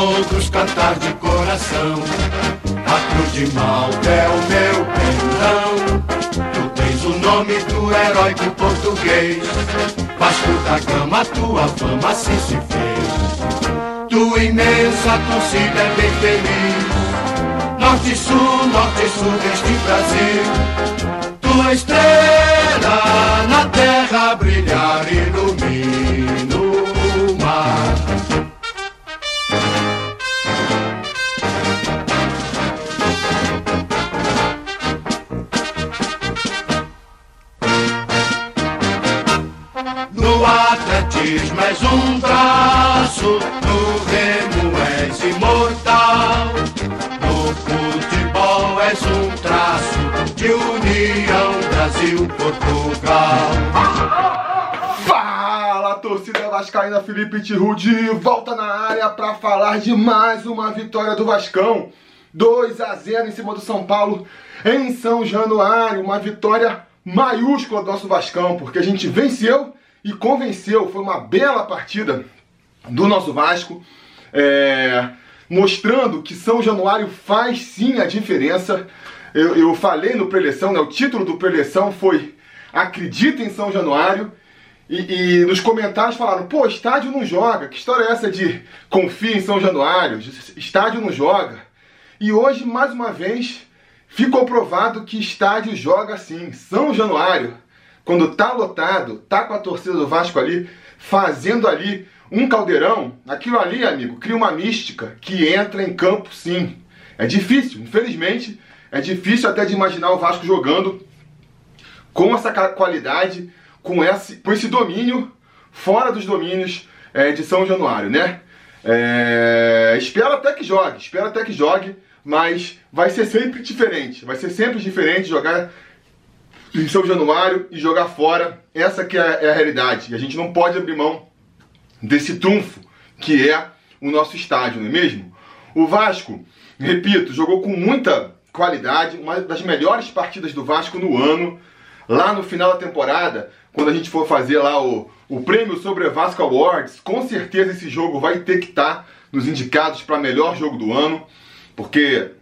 Todos cantar de coração. A cruz de Malta é o meu pendão. Tu tens o nome do heróico português. Vasco da Gama, tua fama assim se fez. Tua imensa torcida é bem feliz. Norte sul, norte sul deste Brasil. Vascaína Felipe Tiru de volta na área para falar de mais uma vitória do Vascão. 2 a 0 em cima do São Paulo em São Januário, uma vitória maiúscula do nosso Vascão, porque a gente venceu e convenceu. Foi uma bela partida do nosso Vasco, é, mostrando que São Januário faz sim a diferença. Eu, eu falei no preleção, né, o título do preleção foi Acredita em São Januário. E, e, nos comentários falaram, pô, estádio não joga. Que história é essa de confia em São Januário? Estádio não joga. E hoje, mais uma vez, ficou provado que estádio joga sim. São Januário, quando tá lotado, tá com a torcida do Vasco ali, fazendo ali um caldeirão, aquilo ali, amigo, cria uma mística que entra em campo sim. É difícil, infelizmente, é difícil até de imaginar o Vasco jogando com essa qualidade, com esse, com esse domínio, fora dos domínios é, de São Januário, né? É, espero até que jogue, espero até que jogue, mas vai ser sempre diferente. Vai ser sempre diferente jogar em São Januário e jogar fora. Essa que é, é a realidade. E a gente não pode abrir mão desse trunfo que é o nosso estádio, não é mesmo? O Vasco, repito, jogou com muita qualidade, uma das melhores partidas do Vasco no ano. Lá no final da temporada, quando a gente for fazer lá o, o prêmio sobre Vasco Awards, com certeza esse jogo vai ter que estar tá nos indicados para melhor jogo do ano, porque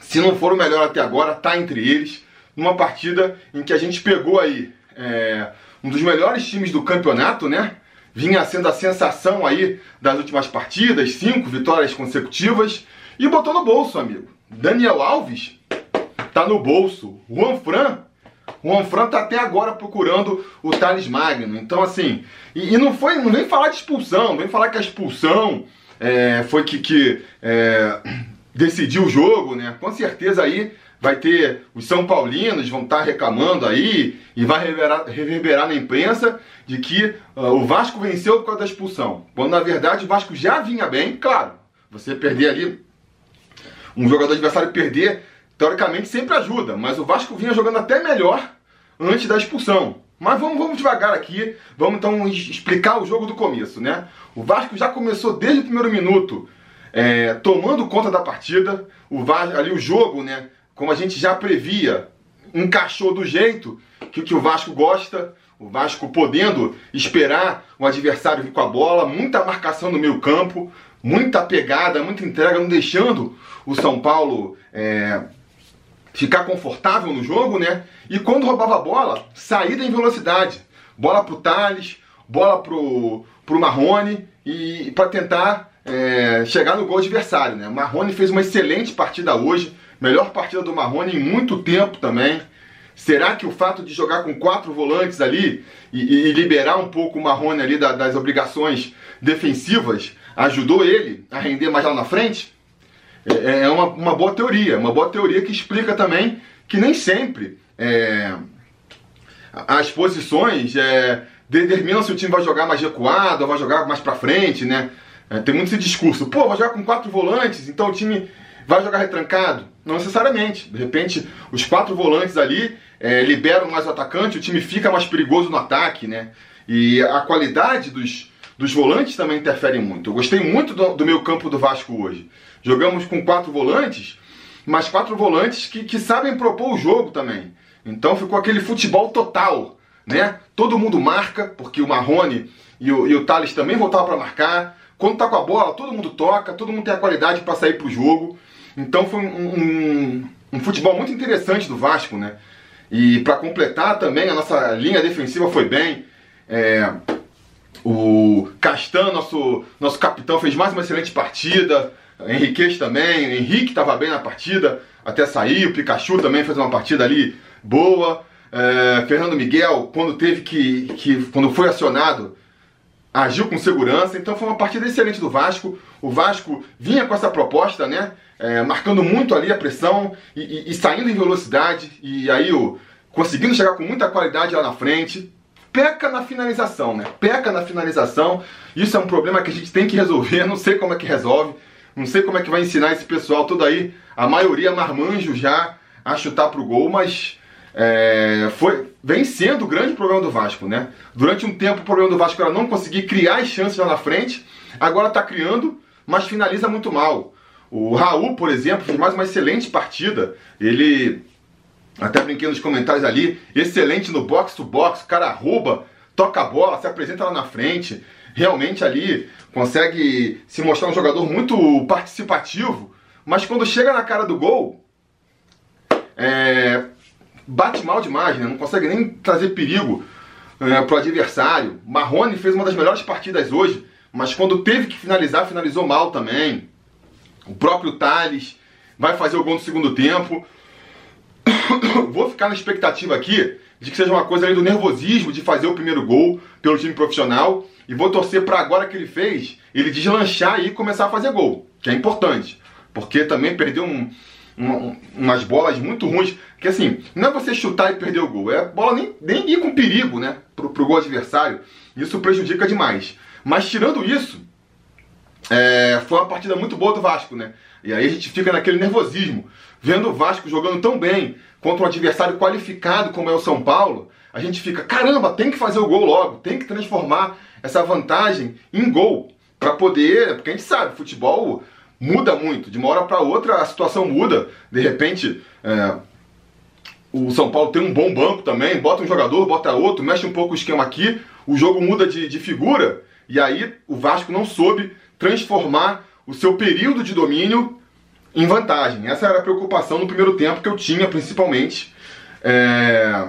se não for o melhor até agora, tá entre eles. Numa partida em que a gente pegou aí é, um dos melhores times do campeonato, né? Vinha sendo a sensação aí das últimas partidas, cinco vitórias consecutivas, e botou no bolso, amigo. Daniel Alves tá no bolso. Juan Fran o Juanfran tá até agora procurando o Thales Magno. Então, assim, e, e não foi nem falar de expulsão, nem falar que a expulsão é, foi que, que é, decidiu o jogo, né? Com certeza aí vai ter os São Paulinos vão estar tá reclamando aí e vai reverberar, reverberar na imprensa de que uh, o Vasco venceu por causa da expulsão. Quando na verdade o Vasco já vinha bem, claro. Você perder ali um jogador adversário perder teoricamente sempre ajuda, mas o Vasco vinha jogando até melhor antes da expulsão. Mas vamos, vamos devagar aqui, vamos então explicar o jogo do começo, né? O Vasco já começou desde o primeiro minuto é, tomando conta da partida, o Vasco, ali o jogo, né? Como a gente já previa, encaixou do jeito que, que o Vasco gosta, o Vasco podendo esperar o adversário vir com a bola, muita marcação no meio campo, muita pegada, muita entrega, não deixando o São Paulo é, ficar confortável no jogo, né? E quando roubava a bola, saída em velocidade. Bola pro Thales, bola pro, pro Marrone e para tentar é, chegar no gol adversário, né? O Marrone fez uma excelente partida hoje, melhor partida do Marrone em muito tempo também. Será que o fato de jogar com quatro volantes ali e, e liberar um pouco o Marrone ali da, das obrigações defensivas ajudou ele a render mais lá na frente? É, é uma, uma boa teoria, uma boa teoria que explica também que nem sempre é, as posições é, determinam se o time vai jogar mais recuado ou vai jogar mais pra frente, né? É, tem muito esse discurso, pô, vai jogar com quatro volantes, então o time vai jogar retrancado. Não necessariamente. De repente, os quatro volantes ali é, liberam mais o atacante, o time fica mais perigoso no ataque, né? E a qualidade dos, dos volantes também interfere muito. Eu gostei muito do, do meu campo do Vasco hoje. Jogamos com quatro volantes, mas quatro volantes que, que sabem propor o jogo também. Então ficou aquele futebol total, né? Todo mundo marca, porque o Marrone e o, e o Thales também voltavam para marcar. quando tá com a bola, todo mundo toca, todo mundo tem a qualidade para sair pro jogo. Então foi um, um, um, futebol muito interessante do Vasco, né? E para completar também, a nossa linha defensiva foi bem. É, o Castan, nosso, nosso capitão, fez mais uma excelente partida. Henriquez também, Henrique estava bem na partida, até sair. O Pikachu também fez uma partida ali boa. É, Fernando Miguel, quando teve que, que. quando foi acionado, agiu com segurança, então foi uma partida excelente do Vasco. O Vasco vinha com essa proposta, né? É, marcando muito ali a pressão e, e, e, saindo em velocidade, e aí o, conseguindo chegar com muita qualidade lá na frente. Peca na finalização, né? Peca na finalização. Isso é um problema que a gente tem que resolver. Não sei como é que resolve. Não sei como é que vai ensinar esse pessoal todo aí. A maioria marmanjo já a chutar pro gol, mas é, foi, vem sendo o grande problema do Vasco, né? Durante um tempo o problema do Vasco era não conseguir criar as chances lá na frente, agora está criando, mas finaliza muito mal. O Raul, por exemplo, fez mais uma excelente partida. Ele, até brinquei nos comentários ali, excelente no box to box, o cara rouba, toca a bola, se apresenta lá na frente. Realmente ali consegue se mostrar um jogador muito participativo, mas quando chega na cara do gol, é, bate mal demais, né? não consegue nem trazer perigo é, para o adversário. Marrone fez uma das melhores partidas hoje, mas quando teve que finalizar, finalizou mal também. O próprio Thales vai fazer o gol no segundo tempo. Vou ficar na expectativa aqui de que seja uma coisa aí do nervosismo de fazer o primeiro gol pelo time profissional. E vou torcer para agora que ele fez, ele deslanchar e começar a fazer gol, que é importante. Porque também perdeu um, uma, umas bolas muito ruins. Que assim, não é você chutar e perder o gol, é a bola nem, nem ir com perigo, né? Pro, pro gol adversário. Isso prejudica demais. Mas tirando isso, é, foi uma partida muito boa do Vasco, né? E aí a gente fica naquele nervosismo, vendo o Vasco jogando tão bem contra um adversário qualificado como é o São Paulo. A gente fica, caramba, tem que fazer o gol logo, tem que transformar essa vantagem em gol para poder, porque a gente sabe, futebol muda muito. De uma hora para outra a situação muda. De repente, é, o São Paulo tem um bom banco também, bota um jogador, bota outro, mexe um pouco o esquema aqui, o jogo muda de, de figura. E aí o Vasco não soube transformar o seu período de domínio em vantagem. Essa era a preocupação no primeiro tempo que eu tinha, principalmente. É...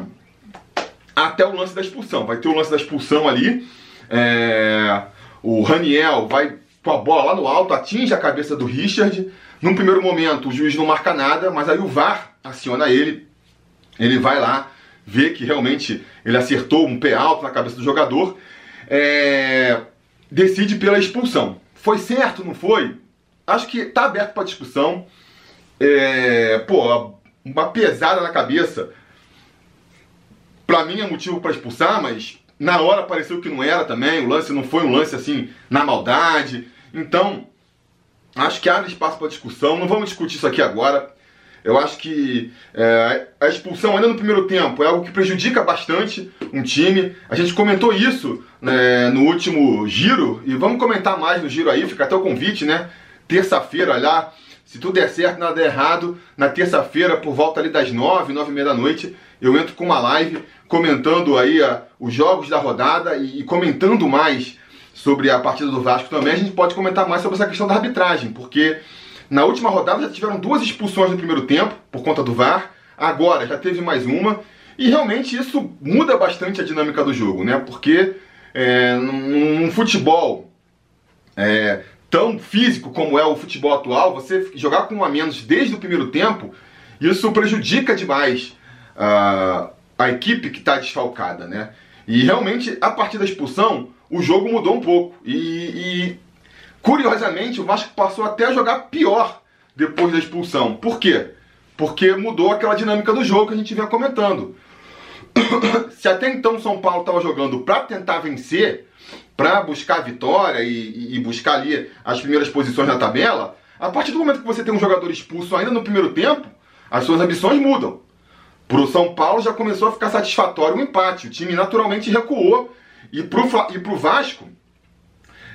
Até o lance da expulsão. Vai ter o lance da expulsão ali. É... O Raniel vai com a bola lá no alto, atinge a cabeça do Richard. Num primeiro momento, o juiz não marca nada, mas aí o VAR aciona ele. Ele vai lá, vê que realmente ele acertou um pé alto na cabeça do jogador. É... Decide pela expulsão. Foi certo, não foi? Acho que tá aberto para discussão. É... Pô, uma pesada na cabeça. Pra mim é motivo para expulsar, mas na hora pareceu que não era também, o lance não foi um lance assim na maldade. Então, acho que abre espaço para discussão. Não vamos discutir isso aqui agora. Eu acho que é, a expulsão ainda no primeiro tempo é algo que prejudica bastante um time. A gente comentou isso né, no último giro e vamos comentar mais no giro aí. Fica até o convite, né? Terça-feira lá, se tudo der certo, nada der errado, na terça-feira por volta ali das nove, nove e meia da noite, eu entro com uma live comentando aí a, os jogos da rodada e, e, comentando mais sobre a partida do Vasco também, a gente pode comentar mais sobre essa questão da arbitragem, porque na última rodada já tiveram duas expulsões no primeiro tempo, por conta do VAR, agora já teve mais uma, e realmente isso muda bastante a dinâmica do jogo, né? Porque é, num, num futebol é, tão físico como é o futebol atual, você jogar com um a menos desde o primeiro tempo, isso prejudica demais. Uh, a equipe que está desfalcada, né? E realmente, a partir da expulsão, o jogo mudou um pouco. E, e, curiosamente, o Vasco passou até a jogar pior depois da expulsão. Por quê? Porque mudou aquela dinâmica do jogo que a gente vinha comentando. Se até então o São Paulo estava jogando para tentar vencer, para buscar vitória e, e buscar ali as primeiras posições na tabela, a partir do momento que você tem um jogador expulso ainda no primeiro tempo, as suas ambições mudam. Para o São Paulo já começou a ficar satisfatório o empate. O time naturalmente recuou. E para o Vasco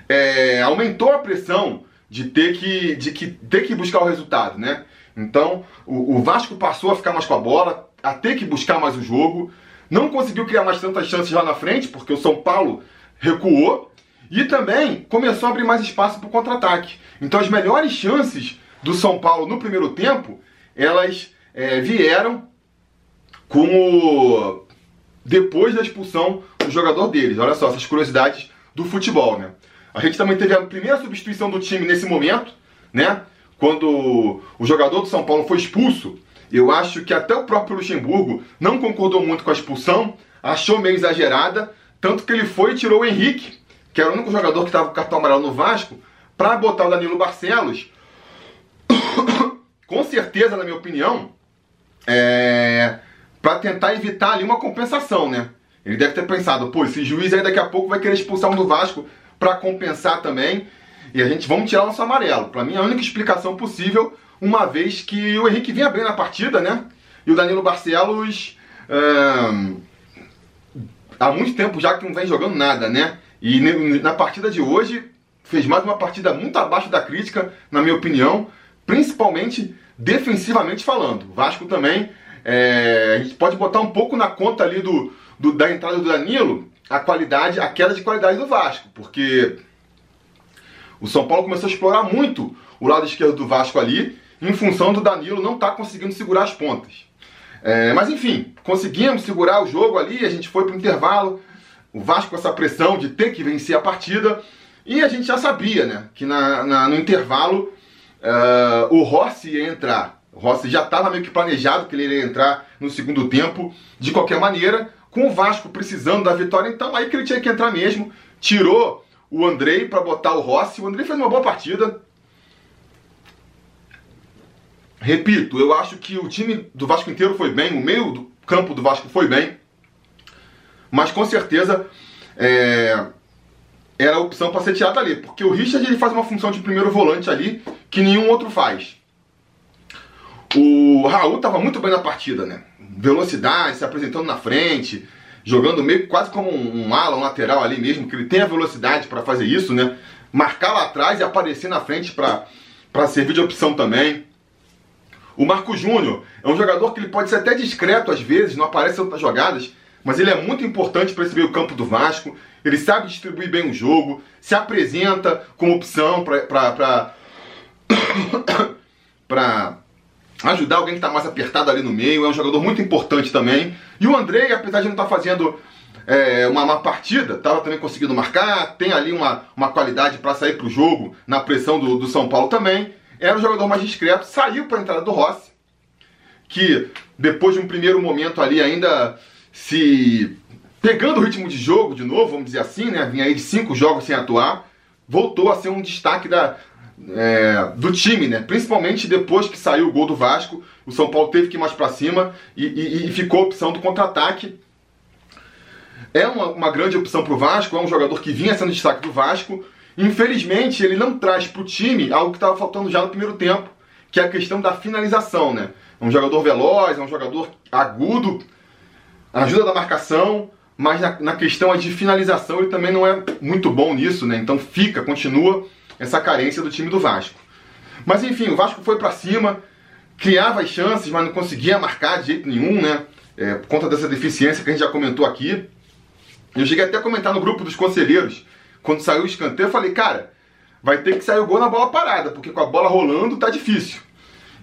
é, aumentou a pressão de ter que, de que ter que buscar o resultado, né? Então o, o, Vasco passou a ficar mais com a bola, a ter que buscar mais o jogo. Não conseguiu criar mais tantas chances lá na frente, porque o São Paulo recuou. E também começou a abrir mais espaço para o contra-ataque. Então as melhores chances do São Paulo no primeiro tempo, elas é, vieram com o... depois da expulsão do jogador deles. Olha só, essas curiosidades do futebol, né? A gente também teve a primeira substituição do time nesse momento, né? Quando o jogador do São Paulo foi expulso, eu acho que até o próprio Luxemburgo não concordou muito com a expulsão, achou meio exagerada, tanto que ele foi e tirou o Henrique, que era o único jogador que estava com cartão amarelo no Vasco, para botar o Danilo Barcelos. com certeza, na minha opinião, é... para tentar evitar ali uma compensação, né? Ele deve ter pensado, pô, esse juiz aí daqui a pouco vai querer expulsar um do Vasco para compensar também. E a gente vamos tirar o nosso amarelo. Para mim, a única explicação possível, uma vez que o Henrique vinha bem na partida, né? E o Danilo Barcelos. Há muito tempo já que não vem jogando nada, né? E na partida de hoje fez mais uma partida muito abaixo da crítica, na minha opinião, principalmente defensivamente falando. O Vasco também, é, a gente pode botar um pouco na conta ali do, do, da entrada do Danilo a qualidade, a queda de qualidade do Vasco, porque o São Paulo começou a explorar muito o lado esquerdo do Vasco ali, em função do Danilo não estar tá conseguindo segurar as pontas. É, mas enfim, conseguimos segurar o jogo ali, a gente foi para o intervalo, o Vasco com essa pressão de ter que vencer a partida, e a gente já sabia né, que na, na no intervalo uh, o Rossi ia entrar. O Rossi já estava meio que planejado que ele iria entrar no segundo tempo, de qualquer maneira, com o Vasco precisando da vitória, então aí que ele tinha que entrar mesmo. Tirou o Andrei para botar o Rossi. O Andrei fez uma boa partida. Repito, eu acho que o time do Vasco inteiro foi bem, o meio do campo do Vasco foi bem. Mas com certeza é, era a opção para ser tirado ali. Porque o Richard ele faz uma função de primeiro volante ali que nenhum outro faz. O Raul estava muito bem na partida, né? velocidade, se apresentando na frente, jogando meio quase como um, um ala, um lateral ali mesmo, que ele tem a velocidade para fazer isso, né? Marcar lá atrás e aparecer na frente para servir de opção também. O Marco Júnior é um jogador que ele pode ser até discreto às vezes, não aparece em outras jogadas, mas ele é muito importante para esse meio campo do Vasco. Ele sabe distribuir bem o jogo, se apresenta como opção para para ajudar alguém que está mais apertado ali no meio, é um jogador muito importante também. E o Andrei, apesar de não estar tá fazendo é, uma má partida, estava também conseguindo marcar, tem ali uma, uma qualidade para sair para o jogo na pressão do, do São Paulo também. Era um jogador mais discreto, saiu para a entrada do Rossi, que depois de um primeiro momento ali ainda se pegando o ritmo de jogo de novo, vamos dizer assim, né? Vinha aí de cinco jogos sem atuar, voltou a ser um destaque da, é, do time, né? Principalmente depois que saiu o gol do Vasco, o São Paulo teve que ir mais para cima e, e, e, ficou a opção do contra-ataque. É uma, uma grande opção para o Vasco, é um jogador que vinha sendo destaque do Vasco. Infelizmente, ele não traz para o time algo que estava faltando já no primeiro tempo, que é a questão da finalização, né? É um jogador veloz, é um jogador agudo, ajuda da marcação, mas na, na questão de finalização ele também não é muito bom nisso, né? Então fica, continua essa carência do time do Vasco. Mas enfim, o Vasco foi para cima, criava as chances, mas não conseguia marcar de jeito nenhum, né? É, por conta dessa deficiência que a gente já comentou aqui. Eu cheguei até a comentar no grupo dos conselheiros, quando saiu o escanteio, eu falei, cara, vai ter que sair o gol na bola parada, porque com a bola rolando tá difícil.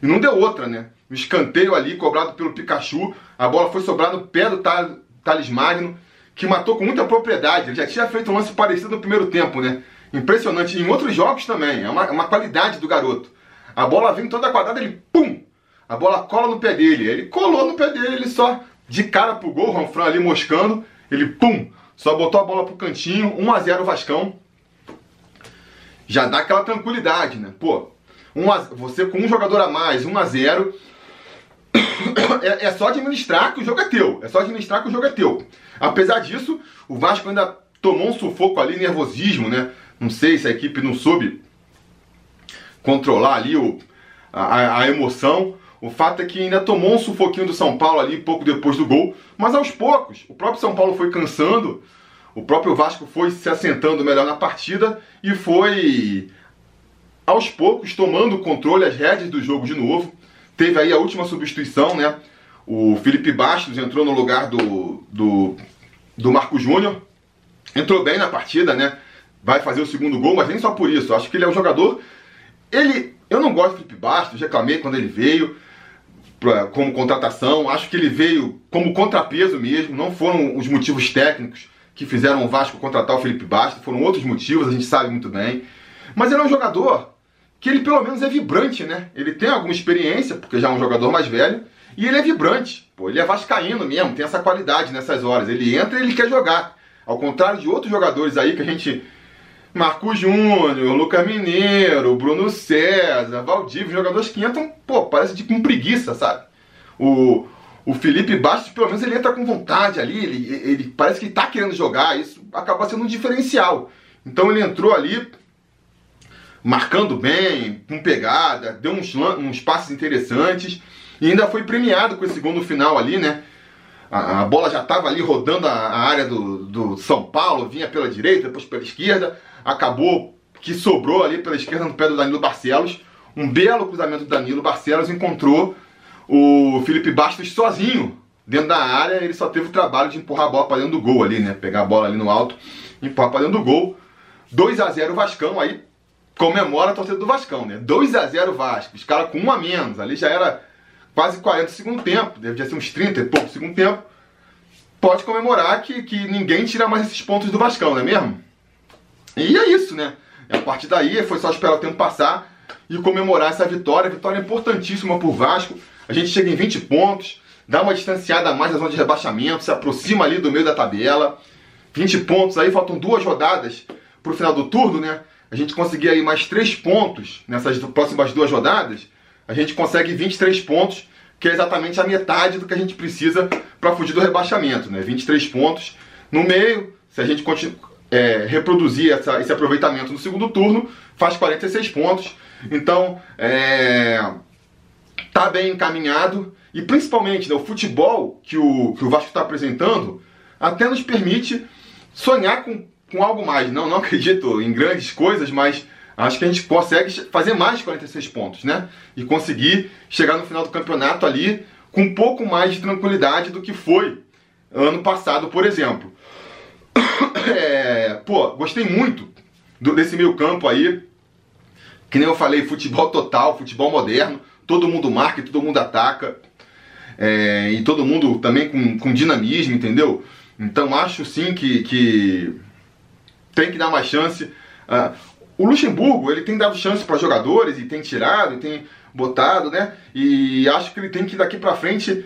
E não deu outra, né? O escanteio ali, cobrado pelo Pikachu, a bola foi sobrar no pé do Thales Magno, que matou com muita propriedade. Ele já tinha feito um lance parecido no primeiro tempo, né? Impressionante. Em outros jogos também. É uma, uma qualidade do garoto. A bola vem toda quadrada, ele pum! A bola cola no pé dele. Ele colou no pé dele, ele só de cara pro gol, o Ranfran ali moscando. Ele pum! Só botou a bola pro cantinho. 1 a 0 Vascão. Já dá aquela tranquilidade, né? Pô, um a, você com um jogador a mais, 1 a 0 é, é, só administrar que o jogo é teu. É só administrar que o jogo é teu. Apesar disso, o Vasco ainda tomou um sufoco ali, nervosismo, né? Não sei se a equipe não soube controlar ali o, a, a emoção. O fato é que ainda tomou um sufoquinho do São Paulo ali pouco depois do gol, mas aos poucos. O próprio São Paulo foi cansando, o próprio Vasco foi se assentando melhor na partida e foi aos poucos tomando o controle, as rédeas do jogo de novo. Teve aí a última substituição, né? O Felipe Bastos entrou no lugar do, do, do Marco Júnior. Entrou bem na partida, né? vai fazer o segundo gol, mas nem só por isso. Acho que ele é um jogador. Ele. Eu não gosto do Felipe Bastos, reclamei quando ele veio como contratação. Acho que ele veio como contrapeso mesmo. Não foram os motivos técnicos que fizeram o Vasco contratar o Felipe Bastos, foram outros motivos, a gente sabe muito bem. Mas ele é um jogador que ele pelo menos é vibrante, né? Ele tem alguma experiência, porque já é um jogador mais velho, e ele é vibrante. Pô, ele é vascaíno mesmo, tem essa qualidade nessas horas. Ele entra e ele quer jogar. Ao contrário de outros jogadores aí que a gente Marco Júnior, Lucas Mineiro, Bruno César, Valdívio, jogadores que entram, pô, parece de com preguiça, sabe? O, o Felipe Bastos, pelo menos, ele entra com vontade ali, ele, ele parece que tá querendo jogar, isso acaba sendo um diferencial. Então ele entrou ali, marcando bem, com pegada, deu uns, uns passes interessantes e ainda foi premiado com esse gol no final ali, né? A, a bola já estava ali rodando a, a área do, do São Paulo, vinha pela direita, depois pela esquerda acabou que sobrou ali pela esquerda no pé do Danilo Barcelos. Um belo cruzamento do Danilo Barcelos encontrou o Felipe Bastos sozinho dentro da área. Ele só teve o trabalho de empurrar a bola para dentro do gol ali, né? Pegar a bola ali no alto, empurrar para dentro do gol. 2 a 0 Vascão, aí comemora a torcida do Vascão, né? 2 a 0 Vasco, os caras com um a menos, ali já era quase 40 segundo tempo, devia ser uns 30 e pouco segundo tempo. Pode comemorar que, que ninguém tira mais esses pontos do Vascão, não é mesmo? E é isso, né? A partir daí foi só esperar o tempo passar e comemorar essa vitória. Vitória importantíssima para o Vasco. A gente chega em 20 pontos, dá uma distanciada a mais da zona de rebaixamento, se aproxima ali do meio da tabela. 20 pontos aí, faltam duas rodadas para o final do turno, né? A gente conseguir aí mais 3 pontos nessas próximas duas rodadas, a gente consegue 23 pontos, que é exatamente a metade do que a gente precisa para fugir do rebaixamento, né? 23 pontos no meio, se a gente continua é, reproduzir essa, esse aproveitamento no segundo turno, faz 46 pontos. Então, é, tá bem encaminhado e principalmente né, o futebol que o, que o Vasco está apresentando até nos permite sonhar com, com algo mais. Não, não acredito em grandes coisas, mas acho que a gente consegue fazer mais de 46 pontos, né? E conseguir chegar no final do campeonato ali com um pouco mais de tranquilidade do que foi ano passado, por exemplo. É, pô, gostei muito do, desse meio campo aí. Que nem eu falei, futebol total, futebol moderno. Todo mundo marca e todo mundo ataca. É, e todo mundo também com, com dinamismo, entendeu? Então acho sim que, que tem que dar mais chance. Uh, o Luxemburgo ele tem dado chance para jogadores e tem tirado e tem botado, né? E acho que ele tem que daqui para frente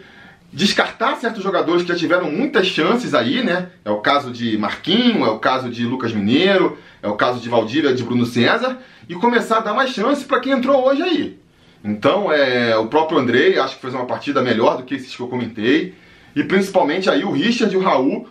descartar certos jogadores que já tiveram muitas chances aí, né? É o caso de Marquinho, é o caso de Lucas Mineiro, é o caso de Valdívia, de Bruno César, e começar a dar mais chance para quem entrou hoje aí. Então, é, o próprio Andrei, acho que fez uma partida melhor do que esses que eu comentei, e principalmente aí o Richard, o Raul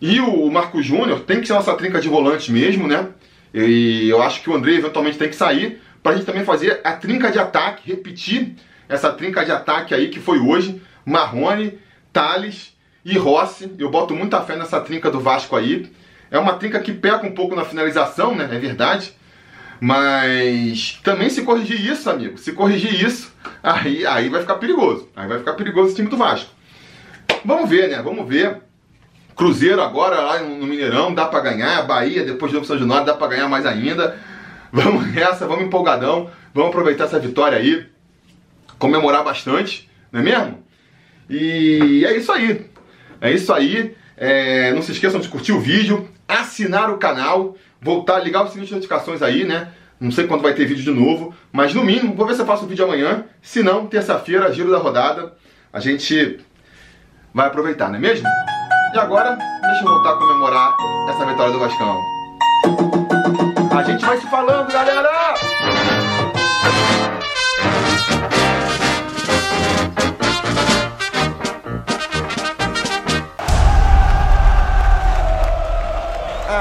e o Marco Júnior, tem que ser nossa trinca de volantes mesmo, né? E eu acho que o Andrei eventualmente tem que sair, para a gente também fazer a trinca de ataque, repetir essa trinca de ataque aí que foi hoje, Marrone, Thales e Rossi. Eu boto muita fé nessa trinca do Vasco aí. É uma trinca que peca um pouco na finalização, né? É verdade. Mas também se corrigir isso, amigo, se corrigir isso, aí, aí vai ficar perigoso. Aí vai ficar perigoso o time do Vasco. Vamos ver, né? Vamos ver. Cruzeiro agora lá no Mineirão, dá para ganhar. Bahia, depois do São Januário, dá para ganhar mais ainda. Vamos nessa, vamos empolgadão. Vamos aproveitar essa vitória aí. Comemorar bastante, não é mesmo? E é isso aí. É isso aí. É, não se esqueçam de curtir o vídeo, assinar o canal, voltar, ligar o sininho de notificações aí, né? Não sei quando vai ter vídeo de novo, mas no mínimo, vou ver se eu faço o vídeo amanhã. Se não, terça-feira, giro da rodada. A gente vai aproveitar, não é mesmo? E agora, deixa eu voltar a comemorar essa vitória do Vascão. A gente vai se falando, galera!